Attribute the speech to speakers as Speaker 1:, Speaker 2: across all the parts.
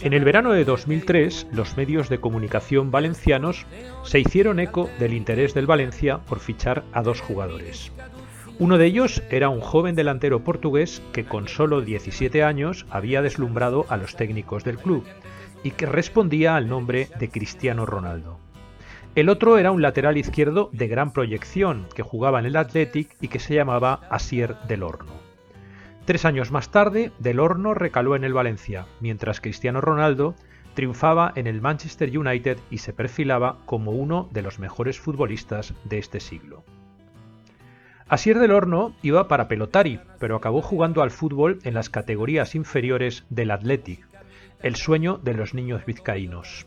Speaker 1: En el verano de 2003, los medios de comunicación valencianos se hicieron eco del interés del Valencia por fichar a dos jugadores. Uno de ellos era un joven delantero portugués que con solo 17 años había deslumbrado a los técnicos del club y que respondía al nombre de Cristiano Ronaldo. El otro era un lateral izquierdo de gran proyección que jugaba en el Athletic y que se llamaba Asier del Horno. Tres años más tarde, Del Horno recaló en el Valencia, mientras Cristiano Ronaldo triunfaba en el Manchester United y se perfilaba como uno de los mejores futbolistas de este siglo. Asier del Horno iba para pelotari, pero acabó jugando al fútbol en las categorías inferiores del Athletic, el sueño de los niños vizcaínos.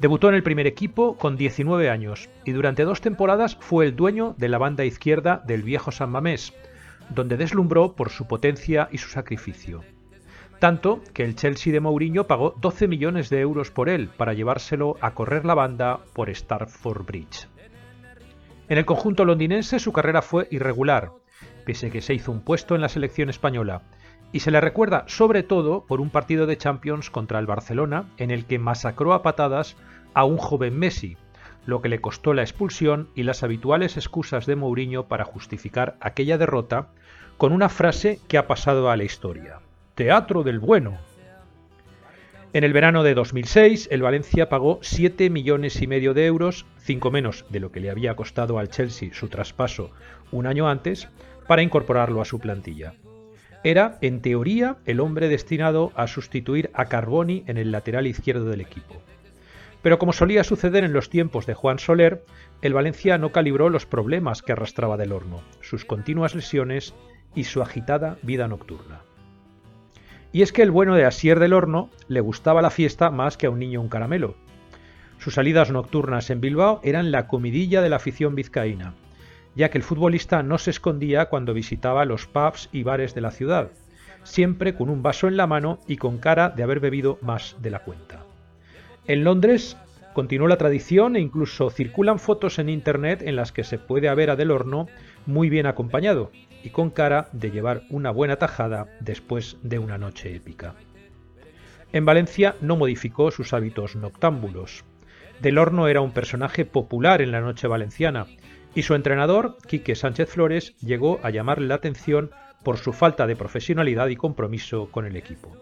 Speaker 1: Debutó en el primer equipo con 19 años y durante dos temporadas fue el dueño de la banda izquierda del viejo San Mamés, donde deslumbró por su potencia y su sacrificio. Tanto que el Chelsea de Mourinho pagó 12 millones de euros por él para llevárselo a correr la banda por Starford Bridge. En el conjunto londinense su carrera fue irregular, pese que se hizo un puesto en la selección española, y se le recuerda sobre todo por un partido de Champions contra el Barcelona en el que masacró a patadas a un joven Messi, lo que le costó la expulsión y las habituales excusas de Mourinho para justificar aquella derrota con una frase que ha pasado a la historia. Teatro del bueno. En el verano de 2006, el Valencia pagó 7 millones y medio de euros, 5 menos de lo que le había costado al Chelsea su traspaso un año antes, para incorporarlo a su plantilla. Era, en teoría, el hombre destinado a sustituir a Carboni en el lateral izquierdo del equipo. Pero como solía suceder en los tiempos de Juan Soler, el Valencia no calibró los problemas que arrastraba del horno, sus continuas lesiones y su agitada vida nocturna. Y es que el bueno de Asier del Horno le gustaba la fiesta más que a un niño un caramelo. Sus salidas nocturnas en Bilbao eran la comidilla de la afición vizcaína, ya que el futbolista no se escondía cuando visitaba los pubs y bares de la ciudad, siempre con un vaso en la mano y con cara de haber bebido más de la cuenta. En Londres continuó la tradición e incluso circulan fotos en internet en las que se puede ver a Del Horno muy bien acompañado y con cara de llevar una buena tajada después de una noche épica. En Valencia no modificó sus hábitos noctámbulos. Del Horno era un personaje popular en la noche valenciana y su entrenador, Quique Sánchez Flores, llegó a llamarle la atención por su falta de profesionalidad y compromiso con el equipo.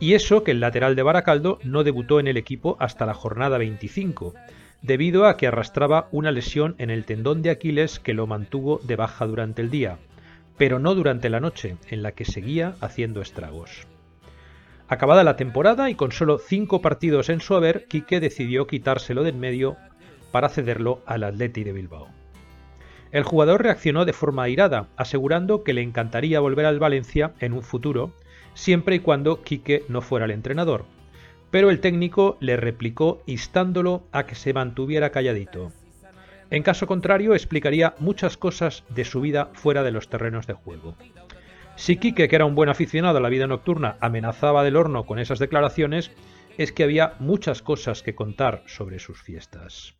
Speaker 1: Y eso que el lateral de Baracaldo no debutó en el equipo hasta la jornada 25, debido a que arrastraba una lesión en el tendón de Aquiles que lo mantuvo de baja durante el día, pero no durante la noche, en la que seguía haciendo estragos. Acabada la temporada y con solo cinco partidos en su haber, Quique decidió quitárselo de en medio para cederlo al Atleti de Bilbao. El jugador reaccionó de forma airada, asegurando que le encantaría volver al Valencia en un futuro, siempre y cuando Quique no fuera el entrenador. Pero el técnico le replicó instándolo a que se mantuviera calladito. En caso contrario, explicaría muchas cosas de su vida fuera de los terrenos de juego. Si Quique, que era un buen aficionado a la vida nocturna, amenazaba del horno con esas declaraciones, es que había muchas cosas que contar sobre sus fiestas.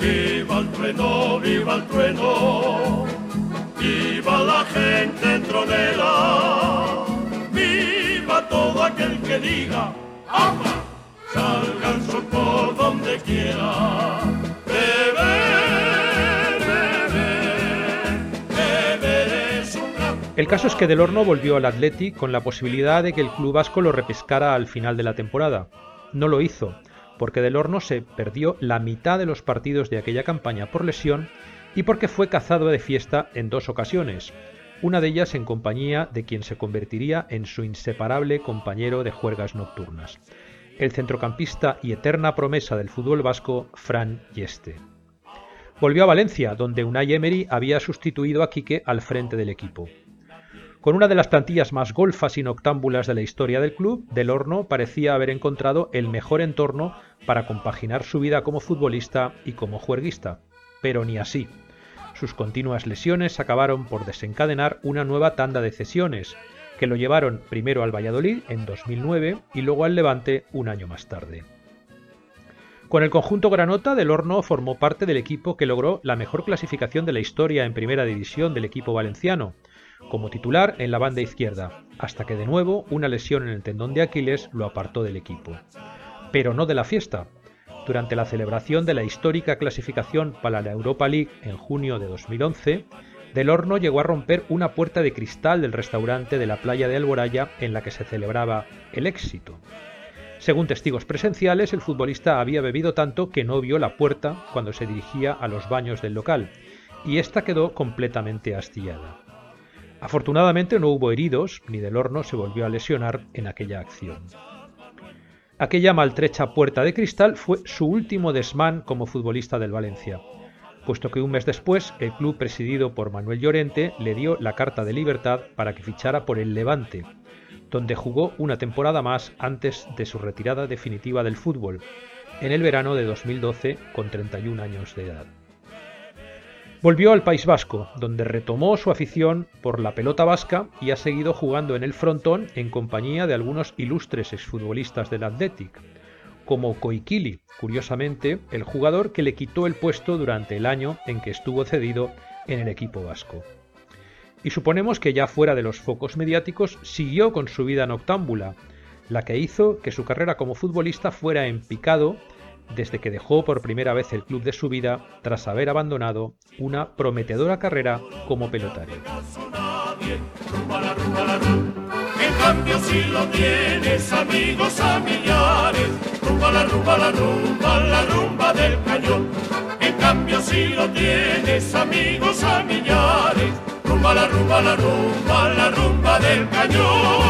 Speaker 2: Viva el trueno, viva el trueno, viva la gente tronera, viva todo aquel que diga, ¡ama! Salga el sol por donde quiera.
Speaker 1: El caso es que Del Horno volvió al Atleti con la posibilidad de que el club vasco lo repescara al final de la temporada. No lo hizo, porque Del Horno se perdió la mitad de los partidos de aquella campaña por lesión y porque fue cazado de fiesta en dos ocasiones, una de ellas en compañía de quien se convertiría en su inseparable compañero de juergas nocturnas, el centrocampista y eterna promesa del fútbol vasco, Fran Yeste. Volvió a Valencia, donde Unai Emery había sustituido a Quique al frente del equipo. Con una de las plantillas más golfas y noctámbulas de la historia del club, Del Horno parecía haber encontrado el mejor entorno para compaginar su vida como futbolista y como juerguista. Pero ni así. Sus continuas lesiones acabaron por desencadenar una nueva tanda de cesiones, que lo llevaron primero al Valladolid en 2009 y luego al Levante un año más tarde. Con el conjunto Granota, Del Horno formó parte del equipo que logró la mejor clasificación de la historia en primera división del equipo valenciano, como titular en la banda izquierda, hasta que de nuevo una lesión en el tendón de Aquiles lo apartó del equipo. Pero no de la fiesta. Durante la celebración de la histórica clasificación para la Europa League en junio de 2011, Del Horno llegó a romper una puerta de cristal del restaurante de la playa de Alboraya en la que se celebraba el éxito. Según testigos presenciales, el futbolista había bebido tanto que no vio la puerta cuando se dirigía a los baños del local, y esta quedó completamente astillada. Afortunadamente no hubo heridos, ni del horno se volvió a lesionar en aquella acción. Aquella maltrecha puerta de cristal fue su último desmán como futbolista del Valencia, puesto que un mes después el club presidido por Manuel Llorente le dio la carta de libertad para que fichara por el Levante, donde jugó una temporada más antes de su retirada definitiva del fútbol, en el verano de 2012 con 31 años de edad. Volvió al País Vasco, donde retomó su afición por la pelota vasca y ha seguido jugando en el frontón en compañía de algunos ilustres exfutbolistas del Athletic, como Koikili, curiosamente el jugador que le quitó el puesto durante el año en que estuvo cedido en el equipo vasco. Y suponemos que ya fuera de los focos mediáticos siguió con su vida noctámbula, la que hizo que su carrera como futbolista fuera en picado desde que dejó por primera vez el club de su vida tras haber abandonado una prometedora carrera como pelotario.
Speaker 2: Rumba la rumba la rumba la rumba del cañón.